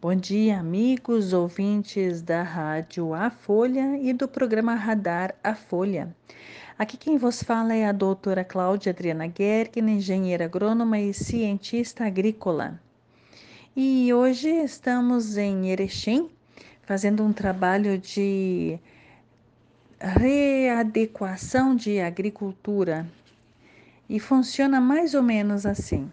Bom dia, amigos ouvintes da Rádio A Folha e do programa Radar A Folha. Aqui quem vos fala é a doutora Cláudia Adriana Gerken, engenheira agrônoma e cientista agrícola. E hoje estamos em Erechim, fazendo um trabalho de readequação de agricultura. E funciona mais ou menos assim.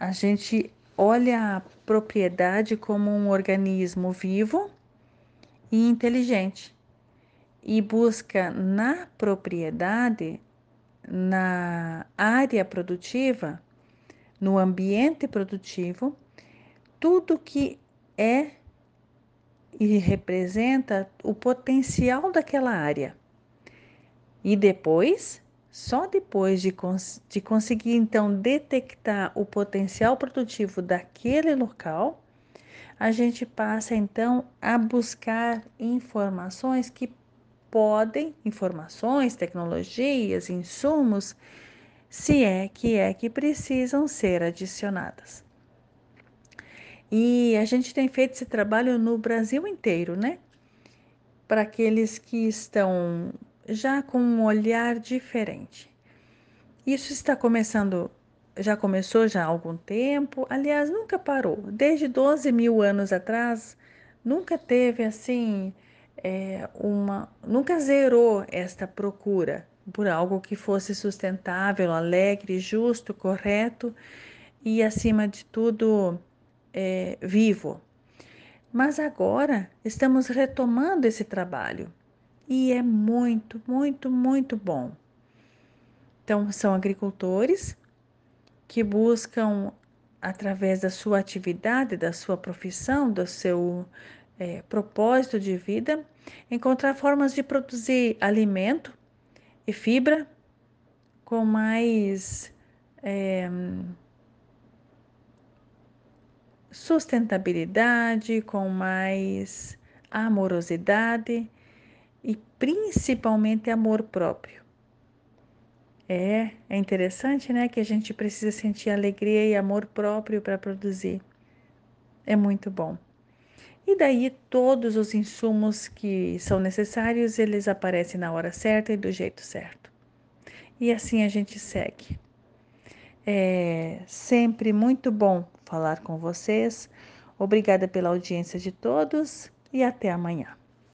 A gente olha a propriedade como um organismo vivo e inteligente e busca na propriedade, na área produtiva, no ambiente produtivo, tudo que é e representa o potencial daquela área. E depois só depois de, cons de conseguir então detectar o potencial produtivo daquele local, a gente passa então a buscar informações que podem, informações, tecnologias, insumos, se é que é que precisam ser adicionadas. E a gente tem feito esse trabalho no Brasil inteiro, né? Para aqueles que estão já com um olhar diferente. Isso está começando, já começou já há algum tempo, aliás, nunca parou. Desde 12 mil anos atrás, nunca teve assim é, uma. nunca zerou esta procura por algo que fosse sustentável, alegre, justo, correto e, acima de tudo, é, vivo. Mas agora estamos retomando esse trabalho e é muito, muito, muito bom. Então, são agricultores que buscam, através da sua atividade, da sua profissão, do seu é, propósito de vida, encontrar formas de produzir alimento e fibra com mais é, sustentabilidade, com mais amorosidade e principalmente amor próprio. É, é interessante, né, que a gente precisa sentir alegria e amor próprio para produzir. É muito bom. E daí todos os insumos que são necessários, eles aparecem na hora certa e do jeito certo. E assim a gente segue. É sempre muito bom falar com vocês. Obrigada pela audiência de todos e até amanhã.